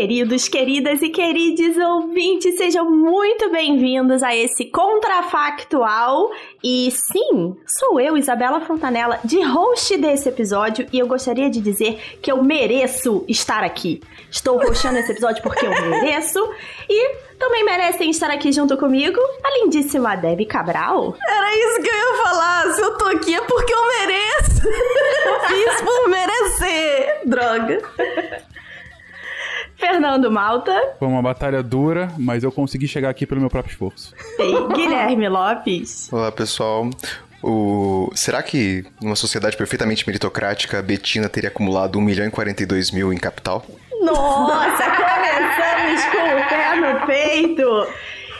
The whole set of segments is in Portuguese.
queridos, queridas e queridos ouvintes, sejam muito bem-vindos a esse Contrafactual. E sim, sou eu, Isabela Fontanella, de host desse episódio, e eu gostaria de dizer que eu mereço estar aqui. Estou hostando esse episódio porque eu mereço, e também merecem estar aqui junto comigo a lindíssima Debbie Cabral. Era isso que eu ia falar. Se eu tô aqui é porque eu mereço. eu fiz por merecer. Droga. Fernando Malta. Foi uma batalha dura, mas eu consegui chegar aqui pelo meu próprio esforço. E Guilherme Lopes. Olá, pessoal. O... Será que numa sociedade perfeitamente meritocrática a Betina teria acumulado 1 milhão e 42 mil em capital? Nossa, começamos com o pé no peito!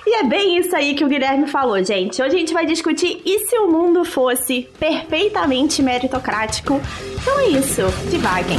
E é bem isso aí que o Guilherme falou, gente. Hoje a gente vai discutir e se o mundo fosse perfeitamente meritocrático? Então é isso, divaguem.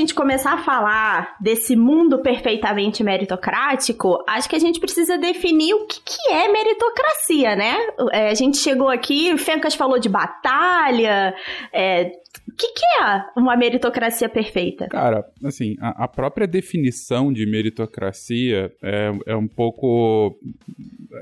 Gente começar a falar desse mundo perfeitamente meritocrático, acho que a gente precisa definir o que, que é meritocracia, né? É, a gente chegou aqui, o Fencas falou de batalha, é, o que, que, é uma meritocracia perfeita? Cara, assim, a, a própria definição de meritocracia é, é um pouco.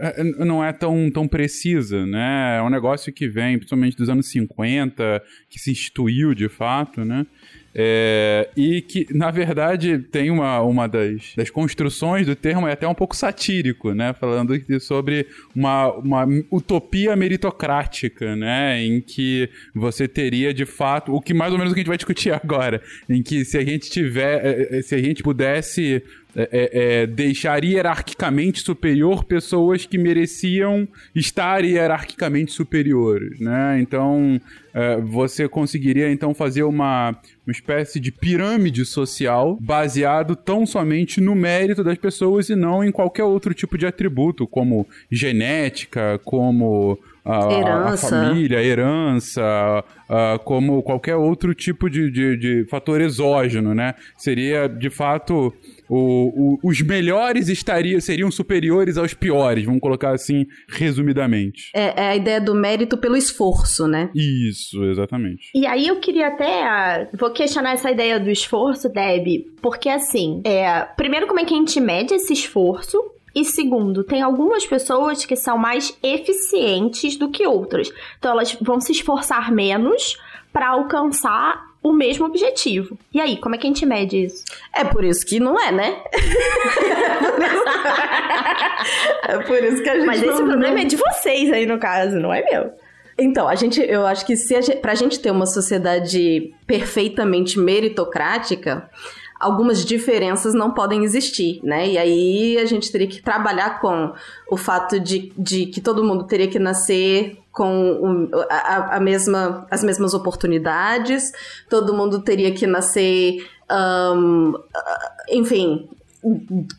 É, não é tão, tão precisa, né? É um negócio que vem, principalmente dos anos 50, que se instituiu de fato, né? É, e que, na verdade, tem uma, uma das, das construções do termo, é até um pouco satírico, né? Falando sobre uma, uma utopia meritocrática, né? Em que você teria, de fato, o que mais ou menos o que a gente vai discutir agora, em que se a gente tiver, é, é, se a gente pudesse é, é, é, deixar hierarquicamente superior pessoas que mereciam estar hierarquicamente superiores, né? Então, é, você conseguiria então fazer uma, uma espécie de pirâmide social baseado tão somente no mérito das pessoas e não em qualquer outro tipo de atributo, como genética, como a, a, família, a herança, como qualquer outro tipo de, de, de, fator exógeno, né? Seria, de fato, o, o, os melhores estariam, seriam superiores aos piores, vamos colocar assim, resumidamente. É, é, a ideia do mérito pelo esforço, né? Isso, exatamente. E aí eu queria até, vou questionar essa ideia do esforço, Deb, porque assim, é, primeiro como é que a gente mede esse esforço, e segundo, tem algumas pessoas que são mais eficientes do que outras. Então elas vão se esforçar menos para alcançar o mesmo objetivo. E aí, como é que a gente mede isso? É por isso que não é, né? é por isso que a gente Mas esse não, problema é de vocês aí no caso, não é meu. Então, a gente, eu acho que se a gente, pra gente ter uma sociedade perfeitamente meritocrática, algumas diferenças não podem existir, né? E aí a gente teria que trabalhar com o fato de, de que todo mundo teria que nascer com a, a mesma, as mesmas oportunidades, todo mundo teria que nascer, um, enfim,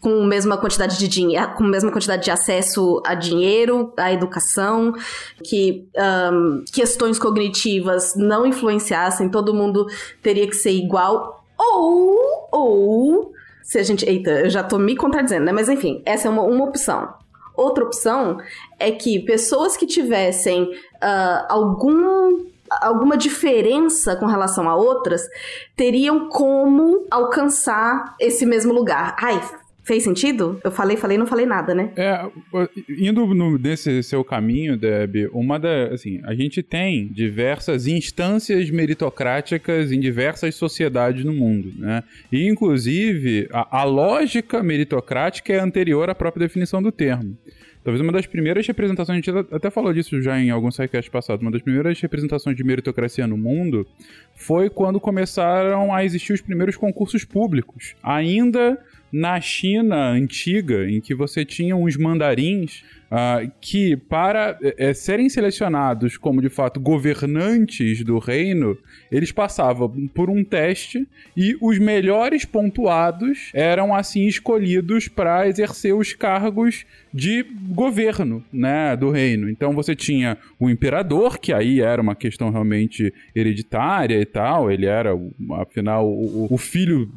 com a mesma quantidade de dinheiro, com a mesma quantidade de acesso a dinheiro, à educação, que um, questões cognitivas não influenciassem, todo mundo teria que ser igual, ou, ou, se a gente, eita, eu já tô me contradizendo, né, mas enfim, essa é uma, uma opção. Outra opção é que pessoas que tivessem uh, algum alguma diferença com relação a outras teriam como alcançar esse mesmo lugar. Ai, Fez sentido? Eu falei, falei, não falei nada, né? É, indo no, nesse seu caminho, Deb, uma da. Assim, a gente tem diversas instâncias meritocráticas em diversas sociedades no mundo, né? E, inclusive, a, a lógica meritocrática é anterior à própria definição do termo. Talvez uma das primeiras representações, a gente até falou disso já em alguns sidecasts passados, uma das primeiras representações de meritocracia no mundo foi quando começaram a existir os primeiros concursos públicos. Ainda na China antiga, em que você tinha uns mandarins uh, que, para é, serem selecionados como de fato governantes do reino, eles passavam por um teste e os melhores pontuados eram assim escolhidos para exercer os cargos de governo, né, do reino. Então você tinha o imperador, que aí era uma questão realmente hereditária e tal, ele era, afinal, o, o filho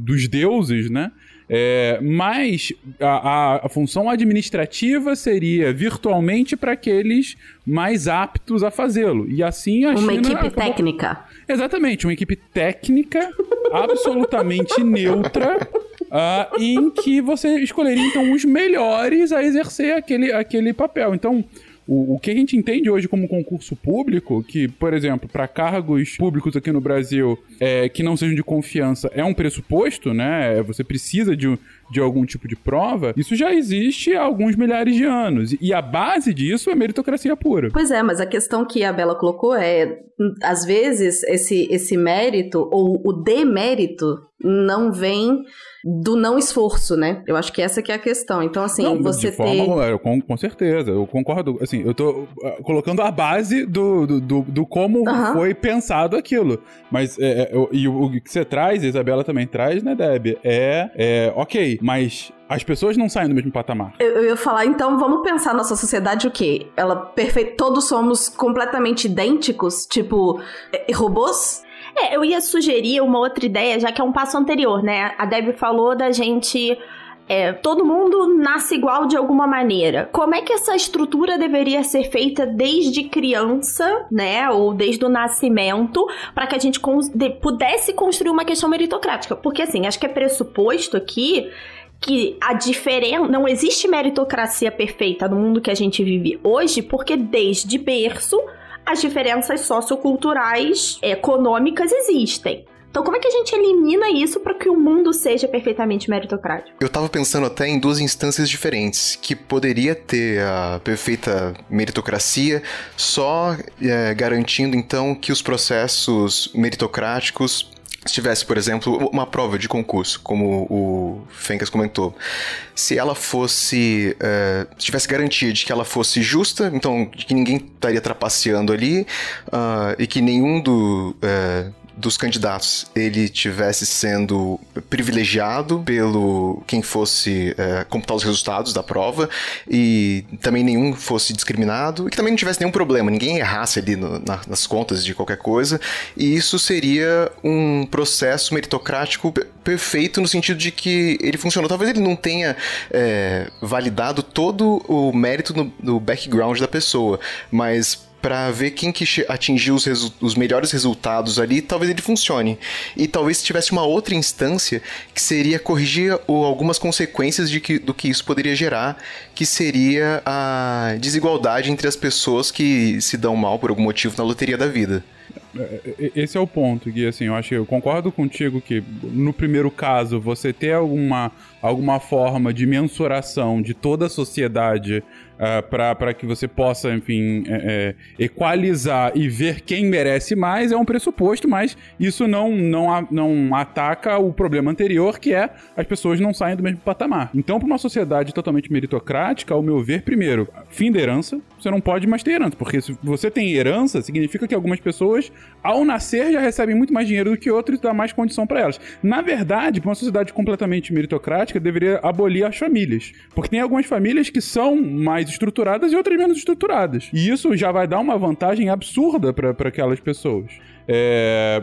dos deuses, né? É, mas a, a, função administrativa seria virtualmente para aqueles mais aptos a fazê-lo. E assim a uma China. Uma equipe acabou... técnica. Exatamente, uma equipe técnica absolutamente neutra. Uh, em que você escolheria então os melhores a exercer aquele, aquele papel. Então, o, o que a gente entende hoje como concurso público, que, por exemplo, para cargos públicos aqui no Brasil é, que não sejam de confiança, é um pressuposto, né? Você precisa de, de algum tipo de prova. Isso já existe há alguns milhares de anos. E a base disso é meritocracia pura. Pois é, mas a questão que a Bela colocou é, às vezes, esse, esse mérito ou o demérito não vem do não esforço, né? Eu acho que essa que é a questão. Então, assim, não, você de forma, ter... Com, com certeza, eu concordo. Assim, eu tô uh, colocando a base do, do, do, do como uhum. foi pensado aquilo. Mas, é, é, e o, o, que você traz, a Isabela também traz, né, Deb? É, é ok, mas as pessoas não saem do mesmo patamar. Eu, eu, ia falar, então vamos pensar nossa sociedade o quê? Ela perfeita, todos somos completamente idênticos, tipo é, robôs? É, eu ia sugerir uma outra ideia, já que é um passo anterior, né? A Deb falou da gente é, todo mundo nasce igual de alguma maneira. Como é que essa estrutura deveria ser feita desde criança, né, ou desde o nascimento, para que a gente pudesse construir uma questão meritocrática? Porque assim, acho que é pressuposto aqui que a diferença não existe meritocracia perfeita no mundo que a gente vive hoje, porque desde berço as diferenças socioculturais, econômicas existem. Então, como é que a gente elimina isso para que o mundo seja perfeitamente meritocrático? Eu tava pensando até em duas instâncias diferentes, que poderia ter a perfeita meritocracia, só é, garantindo então que os processos meritocráticos se tivesse, por exemplo, uma prova de concurso, como o Fencas comentou, se ela fosse. Uh, se tivesse garantia de que ela fosse justa, então que ninguém estaria trapaceando ali uh, e que nenhum do. Uh, dos candidatos ele tivesse sendo privilegiado pelo quem fosse é, computar os resultados da prova e também nenhum fosse discriminado e que também não tivesse nenhum problema, ninguém errasse ali no, na, nas contas de qualquer coisa e isso seria um processo meritocrático perfeito no sentido de que ele funcionou. Talvez ele não tenha é, validado todo o mérito no, no background da pessoa, mas para ver quem que atingiu os, os, melhores resultados ali, talvez ele funcione. E talvez tivesse uma outra instância que seria corrigir algumas consequências de que, do que isso poderia gerar, que seria a desigualdade entre as pessoas que se dão mal por algum motivo na loteria da vida. É, é, esse é o ponto, Gui, assim, eu acho eu concordo contigo que no primeiro caso você ter alguma alguma forma de mensuração de toda a sociedade uh, para que você possa, enfim, é, é, equalizar e ver quem merece mais é um pressuposto, mas isso não, não, não ataca o problema anterior, que é as pessoas não saem do mesmo patamar. Então, para uma sociedade totalmente meritocrática, ao meu ver, primeiro, fim da herança, você não pode mais ter herança, porque se você tem herança, significa que algumas pessoas, ao nascer, já recebem muito mais dinheiro do que outros e dá mais condição para elas. Na verdade, para uma sociedade completamente meritocrática, deveria abolir as famílias, porque tem algumas famílias que são mais estruturadas e outras menos estruturadas. E isso já vai dar uma vantagem absurda para aquelas pessoas. É,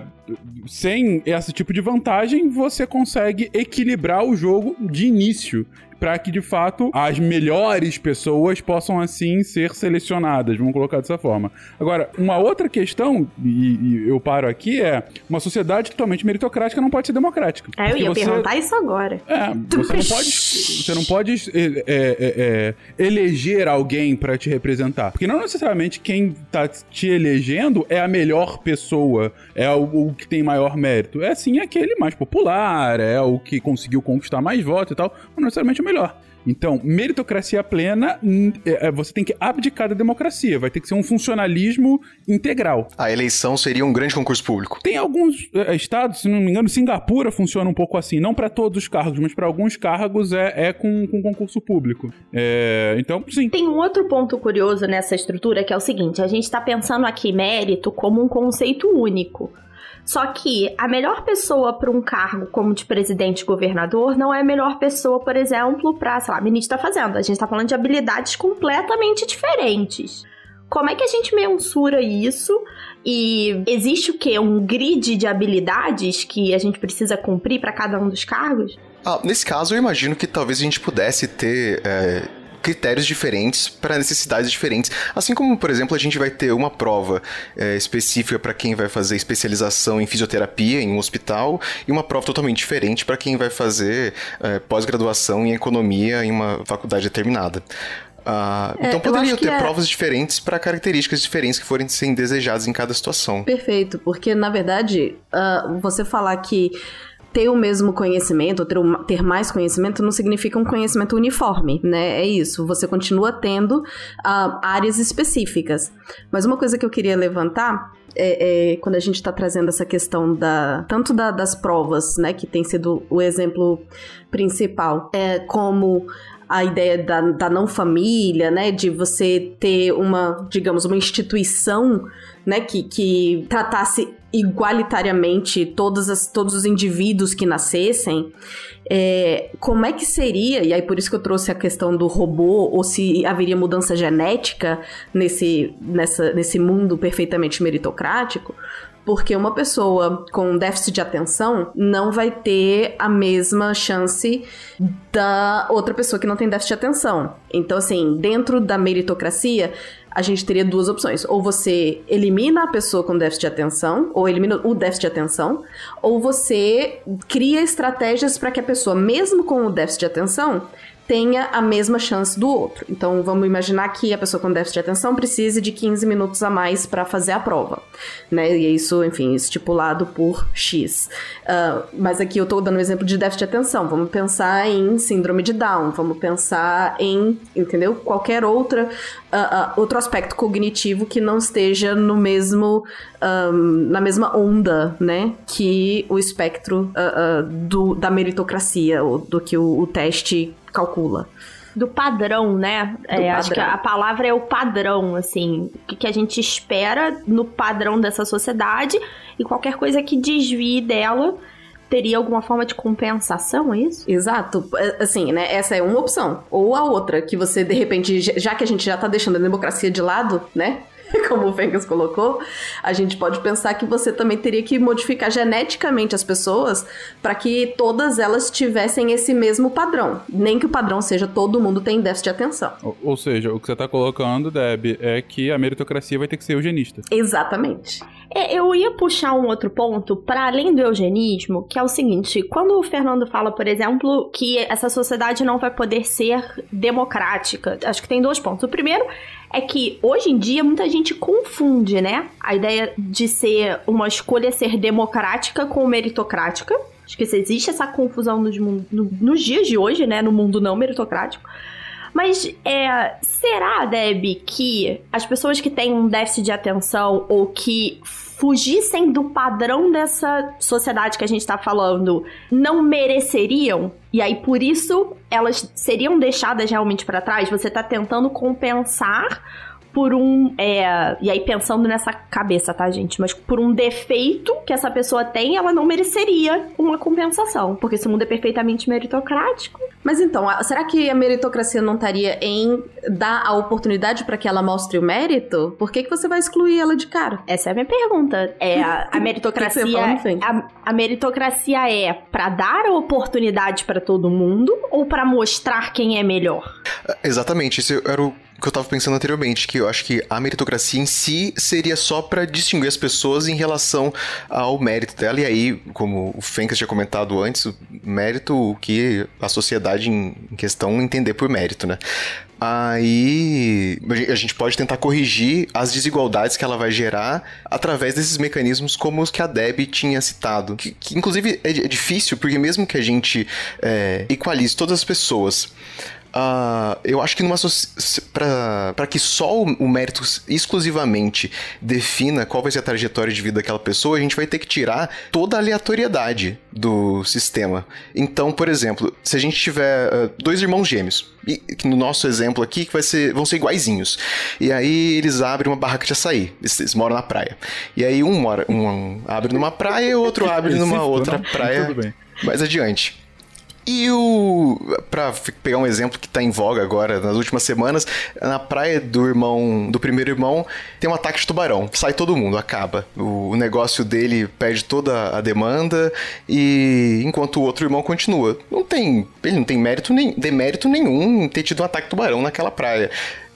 sem esse tipo de vantagem, você consegue equilibrar o jogo de início para que de fato as melhores pessoas possam assim ser selecionadas, vamos colocar dessa forma. Agora, uma outra questão, e, e eu paro aqui, é uma sociedade totalmente meritocrática não pode ser democrática. É, eu ia você... perguntar isso agora. É, você não pode, você não pode é, é, é, eleger alguém para te representar, porque não necessariamente quem tá te elegendo é a melhor pessoa, é o, o que tem maior mérito, é sim aquele mais popular, é o que conseguiu conquistar mais votos e tal, não necessariamente o melhor. Então, meritocracia plena, é, é, você tem que abdicar da democracia, vai ter que ser um funcionalismo integral. A eleição seria um grande concurso público. Tem alguns é, estados, se não me engano, Singapura funciona um pouco assim, não para todos os cargos, mas para alguns cargos é, é com, com concurso público. É, então, sim. Tem um outro ponto curioso nessa estrutura que é o seguinte: a gente está pensando aqui mérito como um conceito único. Só que a melhor pessoa para um cargo como de presidente e governador não é a melhor pessoa, por exemplo, para, sei lá, ministro da Fazenda. A gente está falando de habilidades completamente diferentes. Como é que a gente mensura isso? E existe o quê? Um grid de habilidades que a gente precisa cumprir para cada um dos cargos? Ah, nesse caso, eu imagino que talvez a gente pudesse ter é, critérios diferentes para necessidades diferentes. Assim como, por exemplo, a gente vai ter uma prova é, específica para quem vai fazer especialização em fisioterapia em um hospital e uma prova totalmente diferente para quem vai fazer é, pós-graduação em economia em uma faculdade determinada. Uh, é, então poderiam ter é... provas diferentes para características diferentes que forem sendo desejadas em cada situação. Perfeito, porque na verdade, uh, você falar que ter o mesmo conhecimento, ter, ter mais conhecimento, não significa um conhecimento uniforme, né? É isso. Você continua tendo uh, áreas específicas. Mas uma coisa que eu queria levantar é, é, quando a gente está trazendo essa questão da tanto da, das provas, né, que tem sido o exemplo principal, é como a ideia da, da não família, né, de você ter uma, digamos, uma instituição, né, que, que tratasse igualitariamente todas as, todos os indivíduos que nascessem, é, como é que seria, e aí por isso que eu trouxe a questão do robô, ou se haveria mudança genética nesse, nessa, nesse mundo perfeitamente meritocrático, porque uma pessoa com déficit de atenção não vai ter a mesma chance da outra pessoa que não tem déficit de atenção. Então, assim, dentro da meritocracia, a gente teria duas opções. Ou você elimina a pessoa com déficit de atenção, ou elimina o déficit de atenção, ou você cria estratégias para que a pessoa, mesmo com o déficit de atenção, tenha a mesma chance do outro. Então, vamos imaginar que a pessoa com déficit de atenção precise de 15 minutos a mais para fazer a prova, né? E é isso, enfim, estipulado por X. Uh, mas aqui eu estou dando um exemplo de déficit de atenção. Vamos pensar em síndrome de Down, vamos pensar em, entendeu? Qualquer outra, uh, uh, outro aspecto cognitivo que não esteja no mesmo, um, na mesma onda, né? Que o espectro do, da meritocracia, ou do que o, o teste calcula. Do padrão, né? Do é, padrão. Acho que a palavra é o padrão, assim. O que a gente espera no padrão dessa sociedade e qualquer coisa que desvie dela teria alguma forma de compensação, é isso? Exato. É, assim, né? Essa é uma opção. Ou a outra, que você, de repente, já que a gente já tá deixando a democracia de lado, né? como o Fengas colocou, a gente pode pensar que você também teria que modificar geneticamente as pessoas para que todas elas tivessem esse mesmo padrão. Nem que o padrão seja todo mundo tem déficit de atenção. Ou, ou seja, o que você está colocando, Deb, é que a meritocracia vai ter que ser eugenista. Exatamente. É, eu ia puxar um outro ponto para além do eugenismo, que é o seguinte: quando o Fernando fala, por exemplo, que essa sociedade não vai poder ser democrática, acho que tem dois pontos. O primeiro é que hoje em dia muita gente confunde, né? A ideia de ser uma escolha ser democrática com meritocrática. Acho que existe essa confusão nos, no, nos dias de hoje, né? No mundo não meritocrático. Mas é, será, Deb, que as pessoas que têm um déficit de atenção ou que fugissem do padrão dessa sociedade que a gente tá falando não mereceriam? E aí, por isso, elas seriam deixadas realmente para trás? Você tá tentando compensar por um. É, e aí, pensando nessa cabeça, tá, gente? Mas por um defeito que essa pessoa tem, ela não mereceria uma compensação. Porque esse mundo é perfeitamente meritocrático. Mas então, será que a meritocracia não estaria em dar a oportunidade para que ela mostre o mérito? Por que, que você vai excluir ela de cara? Essa é a minha pergunta. É, a, a meritocracia. a, a meritocracia é para dar a oportunidade para todo mundo ou para mostrar quem é melhor? Exatamente, esse era o que eu tava pensando anteriormente, que eu acho que a meritocracia em si seria só para distinguir as pessoas em relação ao mérito dela. E aí, como o Fencas tinha comentado antes, o mérito o que a sociedade em questão entender por mérito, né? Aí a gente pode tentar corrigir as desigualdades que ela vai gerar através desses mecanismos como os que a Deb tinha citado. Que, que inclusive é, é difícil, porque mesmo que a gente é, equalize todas as pessoas Uh, eu acho que numa para que só o, o, mérito exclusivamente defina qual vai ser a trajetória de vida daquela pessoa, a gente vai ter que tirar toda a aleatoriedade do sistema. Então, por exemplo, se a gente tiver uh, dois irmãos gêmeos, e no nosso exemplo aqui que vai ser, vão ser iguaizinhos, e aí eles abrem uma barraca de açaí, eles, eles moram na praia, e aí um mora, um abre numa praia e o outro abre numa outra praia mais adiante. E o. Pra pegar um exemplo que tá em voga agora, nas últimas semanas, na praia do irmão. Do primeiro irmão, tem um ataque de tubarão. Sai todo mundo, acaba. O, negócio dele perde toda a demanda e enquanto o outro irmão continua. Não tem. Ele não tem mérito nem, demérito nenhum em ter tido um ataque de tubarão naquela praia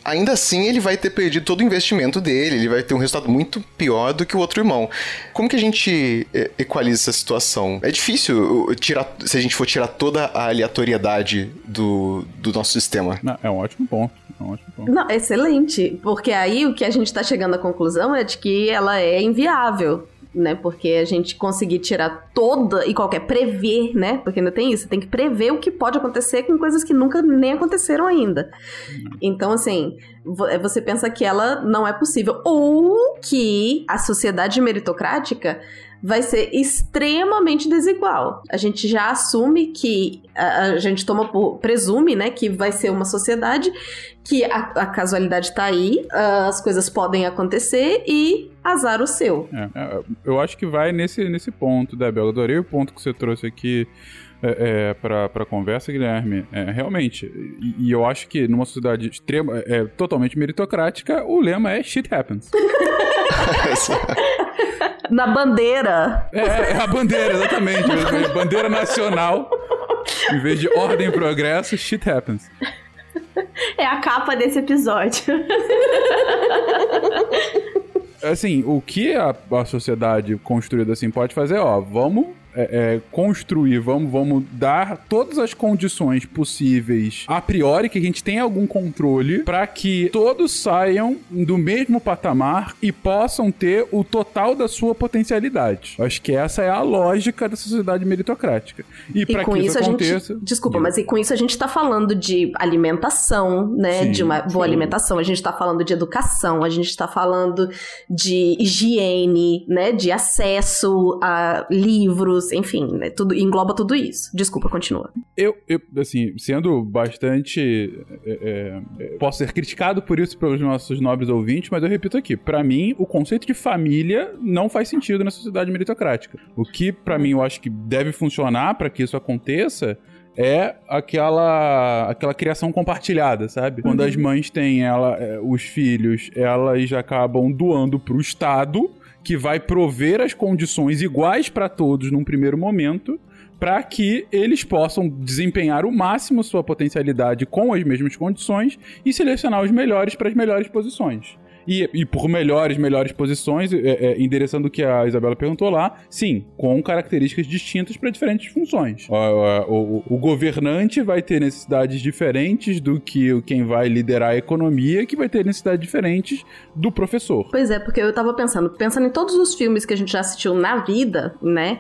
ainda assim ele vai ter perdido todo o investimento dele, ele vai ter um resultado muito pior do que o outro irmão. Como que a gente é, equaliza essa situação? É difícil tirar, se a gente for tirar toda a aleatoriedade do, do nosso sistema. Não, é um ótimo ponto. É um ótimo ponto. Não, excelente. Porque aí o que a gente está chegando à conclusão é de que ela é inviável né? Porque a gente conseguir tirar toda e qualquer prever, né? Porque ainda tem isso, tem que prever o que pode acontecer com coisas que nunca nem aconteceram ainda. Então, assim, é, você pensa que ela não é possível ou que a sociedade meritocrática vai ser extremamente desigual. A gente já assume que a, gente toma por, presume, né, que vai ser uma sociedade que a, a casualidade tá aí, as coisas podem acontecer e azar o seu. É, é eu acho que vai nesse, nesse ponto, Débora. Adorei o ponto que você trouxe aqui é, é, para a conversa, Guilherme. É, realmente, e, e, eu acho que numa sociedade extrema, é, totalmente meritocrática, o lema é shit happens. Na bandeira. É, é a bandeira, exatamente. bandeira nacional. Em vez de ordem e progresso, shit happens. É a capa desse episódio. Assim, o que a, a sociedade construída assim pode fazer, ó, vamos é, é, construir, vamos, vamos dar todas as condições possíveis a priori que a gente tenha algum controle para que todos saiam do mesmo patamar e possam ter o total da sua potencialidade. Acho que essa é a lógica da sociedade meritocrática. E, para que isso, aconteça. Gente, desculpa, mas e com isso a gente está falando de alimentação, né? Sim, de uma boa sim. alimentação, a gente está falando de educação, a gente está falando de higiene, né? De acesso a livros enfim, né, tudo, engloba tudo isso. Desculpa, continua. Eu, eu assim, sendo bastante. É, é, posso ser criticado por isso pelos nossos nobres ouvintes, mas eu repito aqui: para mim, o conceito de família não faz sentido na sociedade meritocrática. O que, para mim, eu acho que deve funcionar para que isso aconteça é aquela aquela criação compartilhada, sabe? Quando as mães têm ela, é, os filhos, elas acabam doando pro Estado que vai prover as condições iguais para todos num primeiro momento, para que eles possam desempenhar o máximo sua potencialidade com as mesmas condições e selecionar os melhores para as melhores posições. E, e por melhores, melhores posições, é, é, endereçando o que a Isabela perguntou lá, sim, com características distintas para diferentes funções. O, o, o, governante vai ter necessidades diferentes do que quem vai liderar a economia, que vai ter necessidades diferentes do professor. Pois é, porque eu tava pensando, pensando em todos os filmes que a gente já assistiu na vida, né?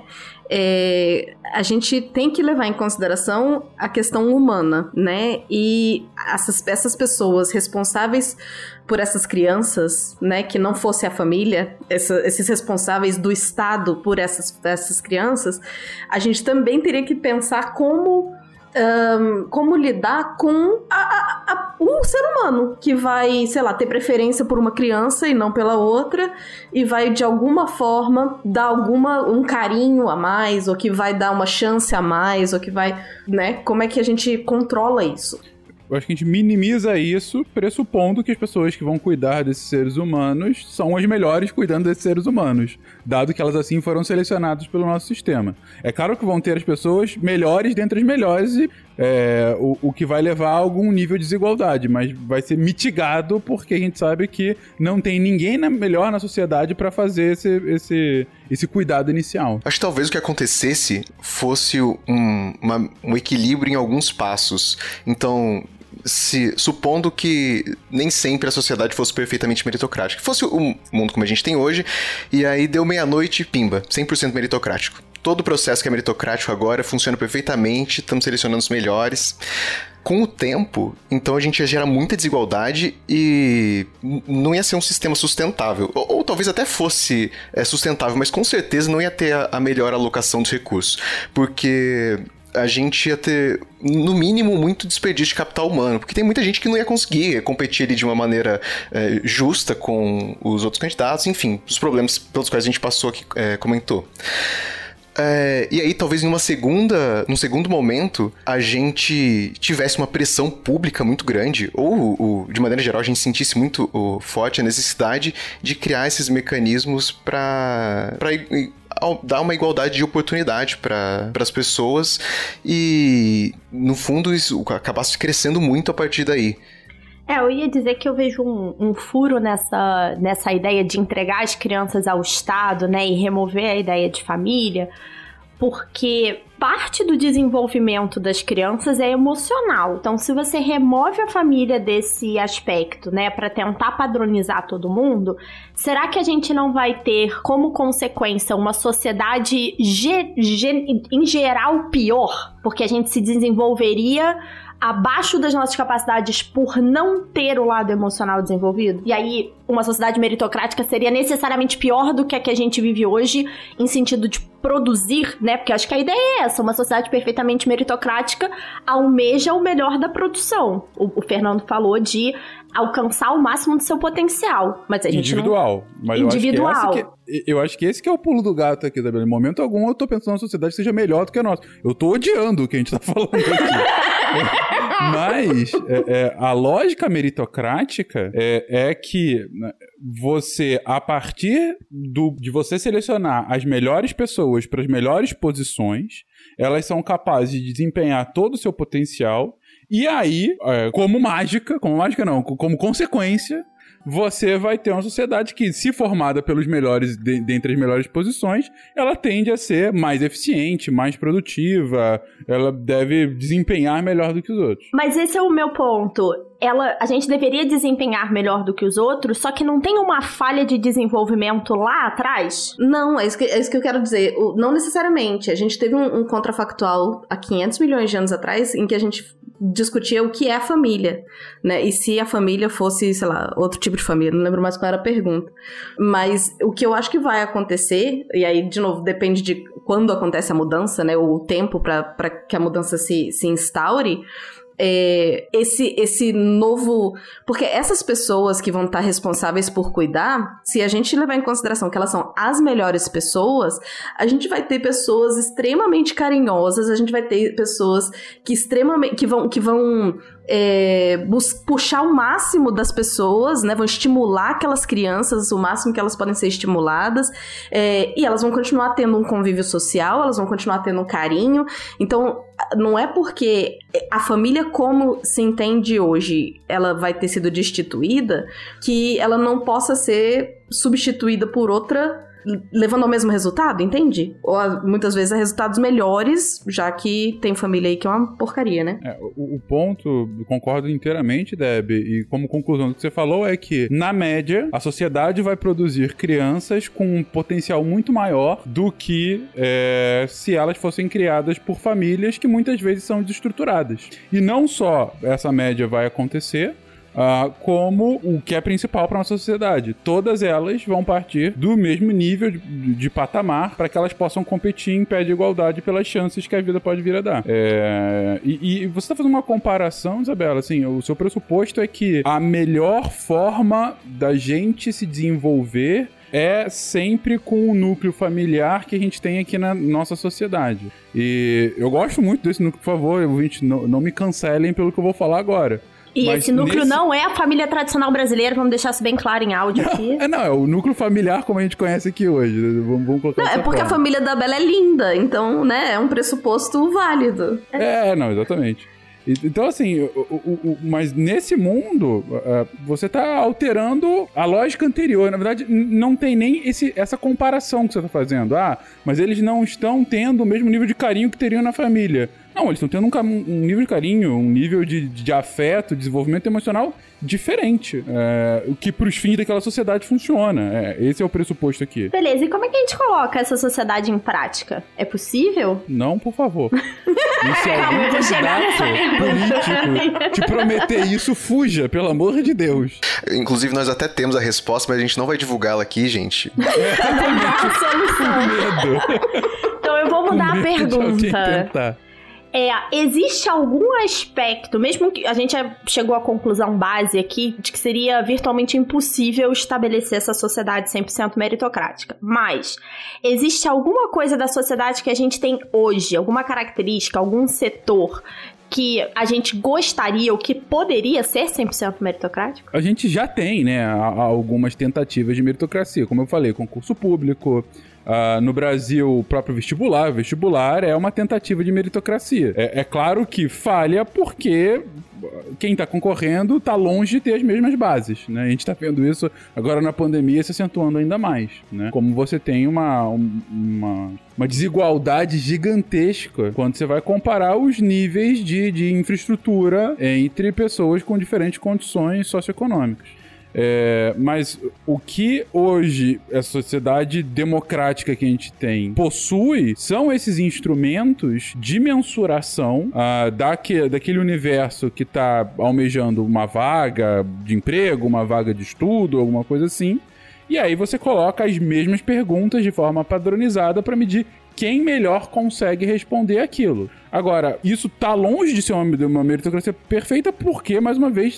É, a gente tem que levar em consideração a questão humana, né? E essas, essas pessoas responsáveis por essas crianças, né, que não fosse a família, essa, esses responsáveis do Estado por essas, essas crianças, a gente também teria que pensar como um, como lidar com a, a, a, um ser humano que vai, sei lá, ter preferência por uma criança e não pela outra, e vai de alguma forma dar alguma um carinho a mais, ou que vai dar uma chance a mais, ou que vai, né? Como é que a gente controla isso? Eu acho que a gente minimiza isso, pressupondo que as pessoas que vão cuidar desses seres humanos são as melhores cuidando desses seres humanos, dado que elas assim foram selecionadas pelo nosso sistema. É claro que vão ter as pessoas melhores dentre as melhores e é, o, o que vai levar a algum nível de desigualdade, mas vai ser mitigado porque a gente sabe que não tem ninguém na, melhor na sociedade para fazer esse, esse, esse cuidado inicial. Acho que talvez o que acontecesse fosse um, uma, um equilíbrio em alguns passos. Então, se supondo que nem sempre a sociedade fosse perfeitamente meritocrática, fosse o mundo como a gente tem hoje, e aí deu meia-noite, pimba, 100% meritocrático. Todo o processo que é meritocrático agora funciona perfeitamente, estamos selecionando os melhores com o tempo, então a gente ia gerar muita desigualdade e não ia ser um sistema sustentável. Ou, ou talvez até fosse é, sustentável, mas com certeza não ia ter a, a melhor alocação dos recursos. Porque a gente ia ter, no mínimo, muito desperdício de capital humano, porque tem muita gente que não ia conseguir competir de uma maneira é, justa com os outros candidatos, enfim, os problemas pelos quais a gente passou aqui, é, comentou. É, e aí, talvez em uma segunda, num segundo momento, a gente tivesse uma pressão pública muito grande, ou, ou de maneira geral, a gente sentisse muito oh, forte a necessidade de criar esses mecanismos para dar uma igualdade de oportunidade para as pessoas e, no fundo, isso acabasse crescendo muito a partir daí. É, eu ia dizer que eu vejo um, um, furo nessa, nessa ideia de entregar as crianças ao Estado, né, e remover a ideia de família, porque parte do desenvolvimento das crianças é emocional. Então, se você remove a família desse aspecto, né, para tentar padronizar todo mundo, será que a gente não vai ter como consequência uma sociedade ge ge em geral pior? Porque a gente se desenvolveria abaixo das nossas capacidades por não ter o lado emocional desenvolvido? E aí, uma sociedade meritocrática seria necessariamente pior do que a que a gente vive hoje, em sentido de produzir, né? Porque acho que a ideia é essa: uma sociedade perfeitamente meritocrática almeja o melhor da produção. O, o Fernando falou de alcançar o máximo do seu potencial. Mas a gente Individual. Não... Mas Individual. Eu acho, que que, eu acho que esse que é o pulo do gato aqui, Em momento algum eu tô pensando na sociedade que seja melhor do que a nossa. Eu tô odiando o que a gente tá falando aqui. Mas é, é, a lógica meritocrática é, é que né, você, a partir do, de você selecionar as melhores pessoas para as melhores posições, elas são capazes de desempenhar todo o seu potencial. E aí, é, como mágica, como mágica não, como consequência, você vai ter uma sociedade que, se formada pelos melhores, de, dentre as melhores posições, ela tende a ser mais eficiente, mais produtiva, ela deve desempenhar melhor do que os outros. Mas esse é o meu ponto. Ela, a gente deveria desempenhar melhor do que os outros, só que não tem uma falha de desenvolvimento lá atrás? Não, é isso que, é isso que eu quero dizer. O, não necessariamente. A gente teve um, um contrafactual há 500 milhões de anos atrás em que a gente discutia o que é família, né? E se a família fosse, sei lá, outro tipo de família, não lembro mais qual era a pergunta. Mas o que eu acho que vai acontecer, e aí, de novo, depende de quando acontece a mudança, né? O tempo para que a mudança se, se instaure, é, esse, esse novo. Porque essas pessoas que vão estar responsáveis por cuidar, se a gente levar em consideração que elas são as melhores pessoas, a gente vai ter pessoas extremamente carinhosas, a gente vai ter pessoas que extremamente. que vão. Que vão é, puxar o máximo das pessoas, né? Vão estimular aquelas crianças o máximo que elas podem ser estimuladas. É, e elas vão continuar tendo um convívio social, elas vão continuar tendo um carinho. Então, não é porque a família como se entende hoje, ela vai ter sido destituída, que ela não possa ser substituída por outra levando ao mesmo resultado, entende? Ou a- muitas vezes a resultados melhores, já que tem família aí que é uma porcaria, né? É, o, o ponto, concordo inteiramente, Deb, e como conclusão do que você falou é que, na média, a sociedade vai produzir crianças com um potencial muito maior do que é, se elas fossem criadas por famílias que muitas vezes são desestruturadas. E não só essa média vai acontecer, ah, como o que é principal para nossa sociedade. Todas elas vão partir do mesmo nível de, de patamar para que elas possam competir em pé de igualdade pelas chances que a vida pode vir a dar. É, e, e você está fazendo uma comparação, Isabela, assim, o seu pressuposto é que a melhor forma da gente se desenvolver é sempre com o núcleo familiar que a gente tem aqui na nossa sociedade. E eu gosto muito desse núcleo, por favor, ouvinte, não, não me cancelem pelo que eu vou falar agora. E Mas esse núcleo nesse- não é a família tradicional brasileira, vamos deixar isso bem claro em áudio aqui. É, não, é o núcleo familiar como a gente conhece aqui hoje. Vamos, vamos colocar Não, é porque a forma. família da Bela é linda, então, né, é um pressuposto válido. É, não, exatamente. Então, assim, o- o- o- mas nesse mundo, ah, você tá alterando a lógica anterior. Na verdade, não tem nem esse, essa comparação que você tá fazendo. Ah, mas eles não estão tendo o mesmo nível de carinho que teriam na família. Não, eles estão tendo um, um nível de carinho, um nível de, de afeto, desenvolvimento emocional diferente. É, o que pros fins daquela sociedade funciona. É, esse é o pressuposto aqui. Beleza, e como é que a gente coloca essa sociedade em prática? É possível? Não, por favor. E se algum candidato político te prometer isso, fuja, pelo amor de Deus. Inclusive, nós até temos a resposta, mas a gente não vai divulgá-la aqui, gente. a solução. Medo. Então eu vou mudar a pergunta. É, existe algum aspecto, mesmo que a gente chegou à conclusão base aqui, de que seria virtualmente impossível estabelecer essa sociedade 100% meritocrática. Mas, existe alguma coisa da sociedade que a gente tem hoje, alguma característica, algum setor que a gente gostaria ou que poderia ser 100% meritocrático? A gente já tem, né, algumas tentativas de meritocracia. Como eu falei, concurso público. Ah, no Brasil, o próprio vestibular. Vestibular é uma tentativa de meritocracia. É, é claro que falha porque quem está concorrendo está longe de ter as mesmas bases, né? A gente está vendo isso agora na pandemia se acentuando ainda mais, né? Como você tem uma, um- uma, uma desigualdade gigantesca quando você vai comparar os níveis de, de infraestrutura entre pessoas com diferentes condições socioeconômicas. É, mas o que hoje a sociedade democrática que a gente tem possui são esses instrumentos de mensuração ah, daque- daquele universo que está almejando uma vaga de emprego, uma vaga de estudo, alguma coisa assim. E aí você coloca as mesmas perguntas de forma padronizada para medir quem melhor consegue responder aquilo. Agora, isso tá longe de ser uma, uma meritocracia perfeita porque, mais uma vez,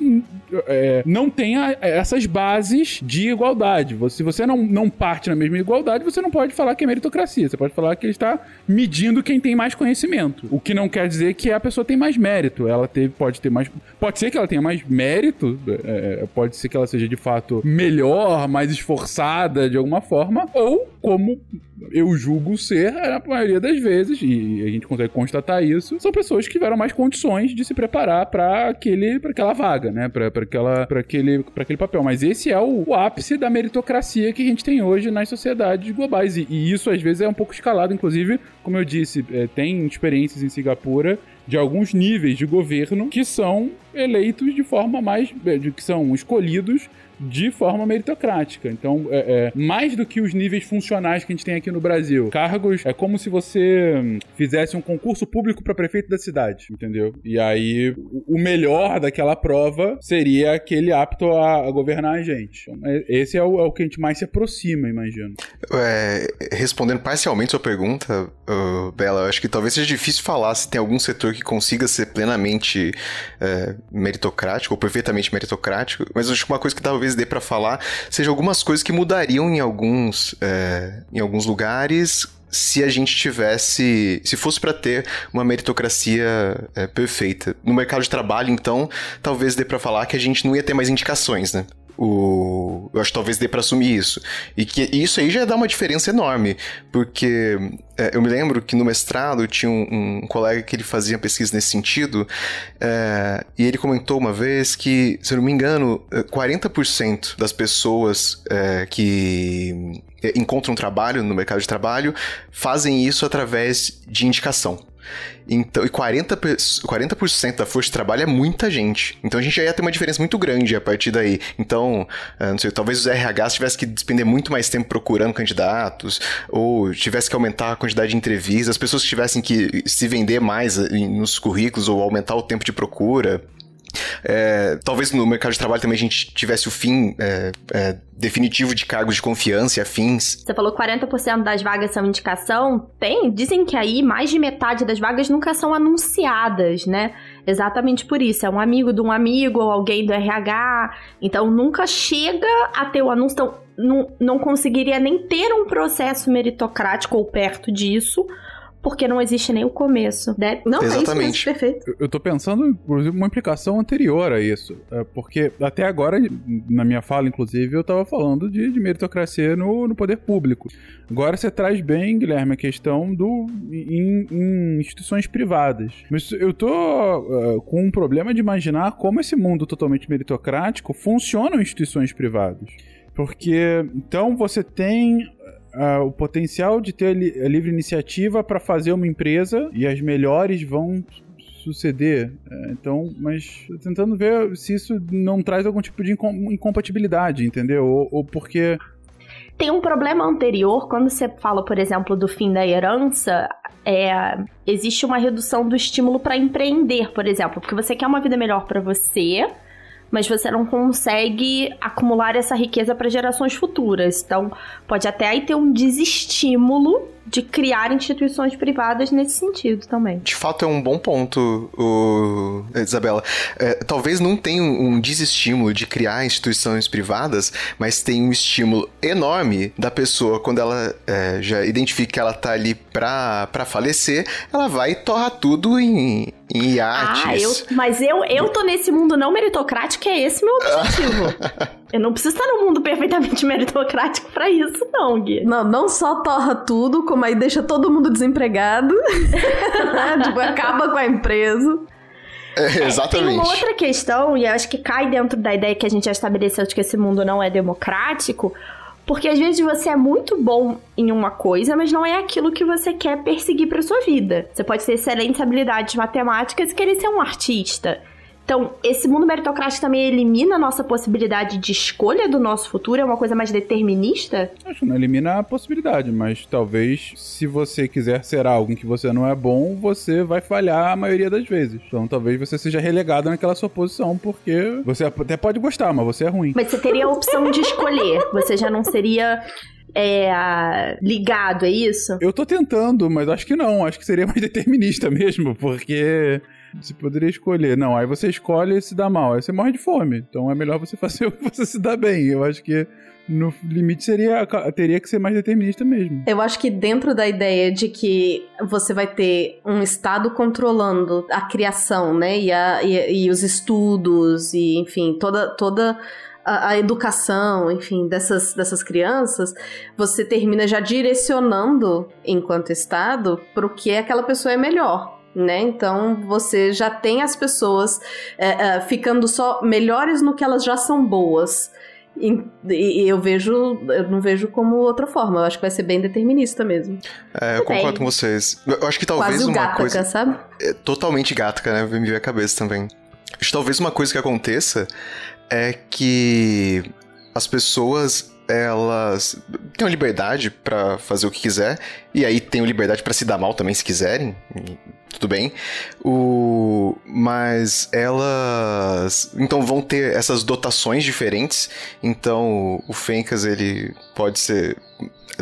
é, não tem a- essas bases de igualdade. Se você não, não parte na mesma igualdade, você não pode falar que é meritocracia. Você pode falar que ele está medindo quem tem mais conhecimento. O que não quer dizer que a pessoa tem mais mérito. Ela teve, pode ter mais. Pode ser que ela tenha mais mérito, é, pode ser que ela seja de fato melhor, mais esforçada de alguma forma, ou como eu julgo ser a maioria das vezes, e a gente consegue constatar isso, são pessoas que tiveram mais condições de se preparar para aquele para aquela vaga, né? Para aquela para aquele para aquele papel. Mas esse é o, o ápice da meritocracia que a gente tem hoje nas sociedades globais e, e isso às vezes é um pouco escalado, inclusive, como eu disse, é, tem experiências em Singapura de alguns níveis de governo que são eleitos de forma mais que são escolhidos de forma meritocrática. Então, é, é, mais do que os níveis funcionais que a gente tem aqui no Brasil. Cargos é como se você hum, fizesse um concurso público para prefeito da cidade, entendeu? E aí, o melhor daquela prova seria aquele apto a, a governar a gente. Então, é- esse é o, é o que a gente mais se aproxima, imagino. É, respondendo parcialmente sua pergunta, uh, Bela, eu acho que talvez seja difícil falar se tem algum setor que consiga ser plenamente é, meritocrático ou perfeitamente meritocrático, mas acho que uma coisa que talvez dê pra falar seja algumas coisas que mudariam em alguns, é, em alguns lugares se a gente tivesse, se fosse pra ter uma meritocracia é, perfeita. No mercado de trabalho, então, talvez dê pra falar que a gente não ia ter mais indicações, né? O... Eu acho que talvez dê pra assumir isso. E que isso aí já dá uma diferença enorme, porque é, eu me lembro que no mestrado tinha um, um colega que ele fazia pesquisa nesse sentido, é, e ele comentou uma vez que, se eu não me engano, é, 40% das pessoas é, que eh, encontram trabalho no mercado de trabalho fazem isso através de indicação. Então, e 40%, pe- 40% da força de trabalho é muita gente. Então a gente já ia ter uma diferença muito grande a partir daí. Então, eh, não sei, talvez os RHs tivessem que despender muito mais tempo procurando candidatos, ou tivesse que aumentar a quantidade de entrevistas, as pessoas tivessem que se vender mais eh, nos currículos ou aumentar o tempo de procura. É, talvez no mercado de trabalho também a gente tivesse o fim é, é, definitivo de cargos de confiança e afins. Você falou 40% das vagas são indicação. Tem, dizem que aí mais de metade das vagas nunca são anunciadas, né? Exatamente por isso. É um amigo de um amigo ou alguém do RH. Então nunca chega a ter o anúncio. Então não, não conseguiria nem ter um processo meritocrático ou perto disso. Porque não existe nem o começo, né? Não, é isso mesmo, Exatamente. perfeito. Eu- Eu tô pensando, inclusive, uma implicação anterior a isso. É, Porque até agora, na minha fala, inclusive, eu tava falando de, de meritocracia no, no poder público. Agora você traz bem, Guilherme, a questão do em, em instituições privadas. Mas eu tô é, com um problema de imaginar como esse mundo totalmente meritocrático funciona em instituições privadas. Porque então você tem ah, o potencial de ter li- livre iniciativa para fazer uma empresa e as melhores vão suceder. É, então, mas tentando ver se isso não traz algum tipo de incom- incompatibilidade, entendeu? Ou, ou porque Tem um problema anterior, quando você fala, por exemplo, do fim da herança, é, existe uma redução do estímulo para empreender, por exemplo, porque você quer uma vida melhor para você, mas você não consegue acumular essa riqueza para gerações futuras. Então, pode até aí ter um desestímulo de criar instituições privadas nesse sentido também. De fato, é um bom ponto, o... Isabela. É, talvez não tenha um desestímulo de criar instituições privadas, mas tem um estímulo enorme da pessoa, quando ela é, já identifica que ela tá ali pra, pra falecer, ela vai e torra tudo em, em iates. Ah, eu, mas eu, eu tô nesse mundo não meritocrático, é esse meu objetivo. eu não preciso estar num mundo perfeitamente meritocrático pra isso, não, Gui. Não, não só torra tudo, como aí deixa todo mundo desempregado. tipo, acaba com a empresa. É, Tem exatamente. uma outra questão, e eu acho que cai dentro da ideia que a gente já estabeleceu de que esse mundo não é democrático, porque às vezes você é muito bom em uma coisa, mas não é aquilo que você quer perseguir pra sua vida. Você pode ter excelentes habilidades matemáticas e querer ser um artista. Então, esse mundo meritocrático também elimina a nossa possibilidade de escolha do nosso futuro? É uma coisa mais determinista? acho que não elimina a possibilidade, mas talvez se você quiser ser algo em que você não é bom, você vai falhar a maioria das vezes. Então talvez você seja relegado naquela sua posição, porque você até pode gostar, mas você é ruim. Mas você teria a opção de escolher. Você já não seria é, ligado, é isso? Eu tô tentando, mas acho que não. Acho que seria mais determinista mesmo, porque você poderia escolher. Não, aí você escolhe e se dá mal. Aí você morre de fome. Então é melhor você fazer o que você se dá bem. Eu acho que no limite seria teria que ser mais determinista mesmo. Eu acho que dentro da ideia de que você vai ter um Estado controlando a criação, né? E, a- e- e os estudos, e enfim, toda. toda a, a educação, enfim, dessas, dessas crianças, você termina já direcionando, enquanto Estado, para o que aquela pessoa é melhor. Né? Então você já tem as pessoas é, é, ficando só melhores no que elas já são boas. E, e eu vejo, eu não vejo como outra forma. Eu acho que vai ser bem determinista mesmo. É, eu Tudo bem. concordo com vocês. Eu acho que talvez Quase o uma Gataca, coisa. sabe? É totalmente Gataca, né? Me veio a cabeça também. Acho que talvez uma coisa que aconteça é que as pessoas elas têm liberdade pra fazer o que quiser e aí têm liberdade pra se dar mal também se quiserem. Tudo bem. O mas elas então vão ter essas dotações diferentes. Então o Fencas ele pode ser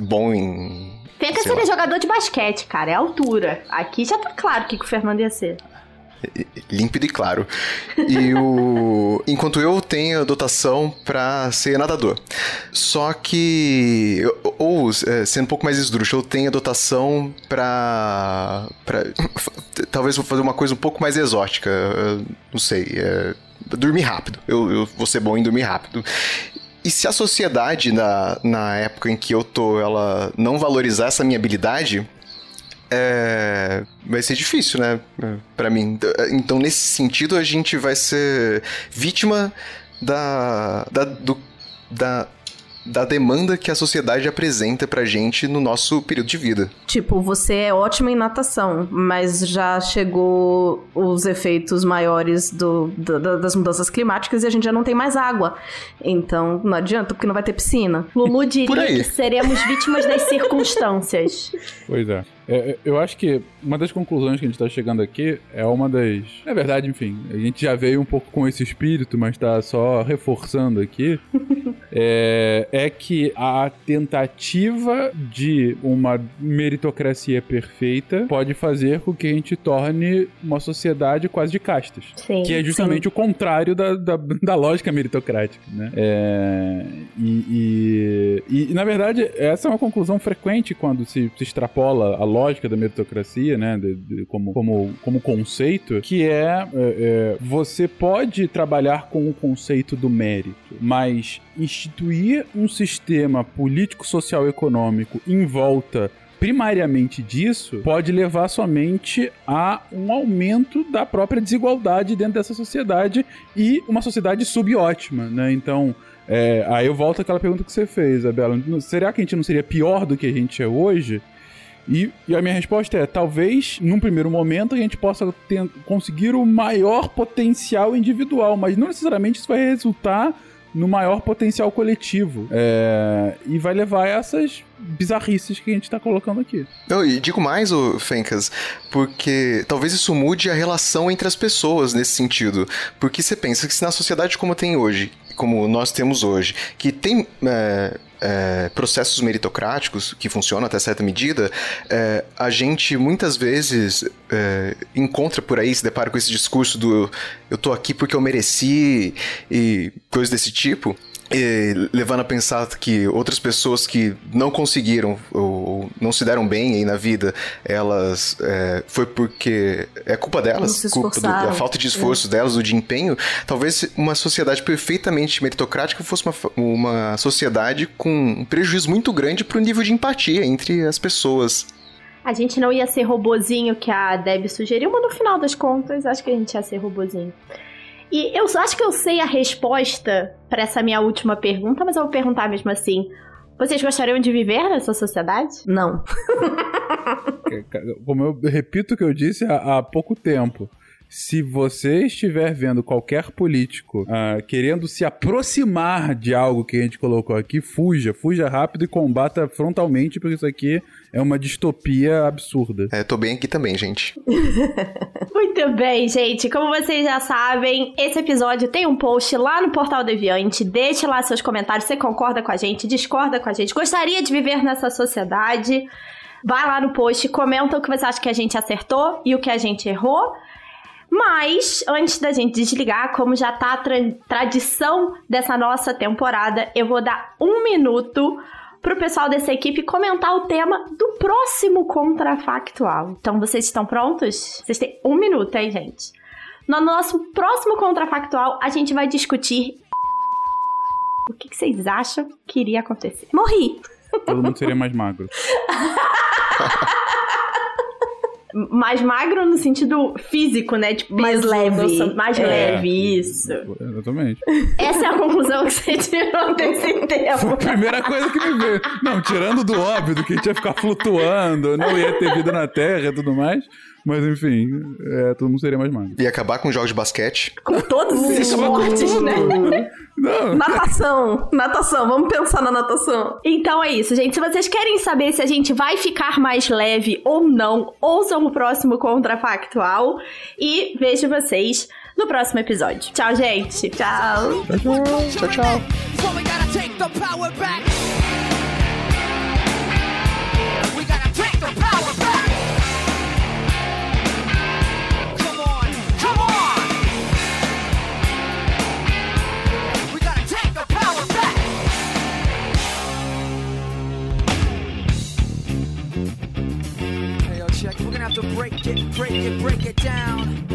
bom em sei seria jogador de basquete, cara. É altura. Aqui já tá claro o que, que o Fernando ia ser. Límpido e claro. E o. Enquanto eu tenho dotação pra ser nadador. Só que. Ou, é, sendo um pouco mais esdrúxulo, eu tenho dotação pra. pra talvez vou fazer uma coisa um pouco mais exótica. Não sei. é, dormir rápido. Eu, eu vou ser bom em dormir rápido. E se a sociedade, na, na época em que eu tô, ela não valorizar essa minha habilidade, é, vai ser difícil, né? Pra mim. Então, nesse sentido, a gente vai ser vítima da. da do, da da demanda que a sociedade apresenta pra gente no nosso período de vida. Tipo, você é ótimo em natação, mas já chegou os efeitos maiores do, do- das mudanças climáticas e a gente já não tem mais água. Então, não adianta, porque não vai ter piscina. Lulu diria que seremos vítimas das circunstâncias. Pois é. É, é, Eu acho que uma das conclusões que a gente tá chegando aqui é uma das. Na verdade, enfim, a gente já veio um pouco com esse espírito, mas tá só reforçando aqui. é, é que a tentativa de uma meritocracia perfeita pode fazer com que a gente torne uma sociedade quase de castas. Sim. Que é justamente o contrário da, da, da lógica meritocrática, né? É, e, e- e, na verdade, essa é uma conclusão frequente quando se, se extrapola a lógica da meritocracia, né? de- de- como, como, como conceito, que é, é, é, você pode trabalhar com o conceito do mérito, mas instituir um sistema político, social e econômico em volta primariamente disso pode levar somente a um aumento da própria desigualdade dentro dessa sociedade e uma sociedade subótima, né? Então, é, aí eu volto àquela pergunta que você fez, Isabela. Será que a gente não seria pior do que a gente é hoje? E, e a minha resposta é: talvez, num primeiro momento, a gente possa ten- conseguir o maior potencial individual, mas não necessariamente isso vai resultar no maior potencial coletivo. É, e vai levar a essas bizarrices que a gente tá colocando aqui. Não, e digo mais, ô Fencas, porque talvez isso mude a relação entre as pessoas nesse sentido. Porque você pensa que se na sociedade como tem hoje, como nós temos hoje, que tem é, é, processos meritocráticos que funcionam até certa medida, é, a gente muitas vezes é, encontra por aí, se depara com esse discurso do eu tô aqui porque eu mereci e coisas desse tipo. E levando a pensar que outras pessoas que não conseguiram ou não se deram bem aí na vida, elas é, foi porque é culpa delas, culpa do- da falta de esforço delas, do de empenho. Talvez uma sociedade perfeitamente meritocrática fosse uma, uma sociedade com um prejuízo muito grande pro nível de empatia entre as pessoas. A gente não ia ser robozinho que a Deb sugeriu, mas no final das contas, acho que a gente ia ser robozinho. E eu acho que eu sei a resposta pra essa minha última pergunta, mas eu vou perguntar mesmo assim. Vocês gostariam de viver nessa sociedade? Não. Como eu repito o que eu disse há, há pouco tempo. Se você estiver vendo qualquer político ah, querendo se aproximar de algo que a gente colocou aqui, fuja, fuja rápido e combata frontalmente, porque isso aqui é uma distopia absurda. É, tô bem aqui também, gente. Muito bem, gente. Como vocês já sabem, esse episódio tem um post lá no Portal Deviante. Deixe lá seus comentários. Você concorda com a gente? Discorda com a gente? Gostaria de viver nessa sociedade? Vai lá no post, comenta o que você acha que a gente acertou e o que a gente errou. Mas, antes da gente desligar, como já tá a tra- tradição dessa nossa temporada, eu vou dar um minuto pro pessoal dessa equipe comentar o tema do próximo contrafactual. Então, vocês estão prontos? Vocês têm um minuto, hein, gente? No nosso próximo contrafactual, a gente vai discutir o que, que vocês acham que iria acontecer. Morri! Todo mundo seria mais magro. Mais magro no sentido físico, né? Tipo, Mais peso, leve. mais É. leve, isso. Exatamente. Essa é a conclusão que você tirou desse Foi a primeira coisa que me veio. Não, tirando do óbvio, do que a gente ia ficar flutuando, não ia ter vida na Terra e tudo mais. Mas enfim, é, todo mundo seria mais magro. E acabar com jogos de basquete. Com todos os esportes, né? Não, Natação. Natação. Vamos pensar na natação. Então é isso, gente. Se vocês querem saber se a gente vai ficar mais leve ou não, ouçam o próximo Contrafactual e vejo vocês no próximo episódio. Tchau, gente. Tchau. Tchau, tchau. So we to break it, break it, break it down.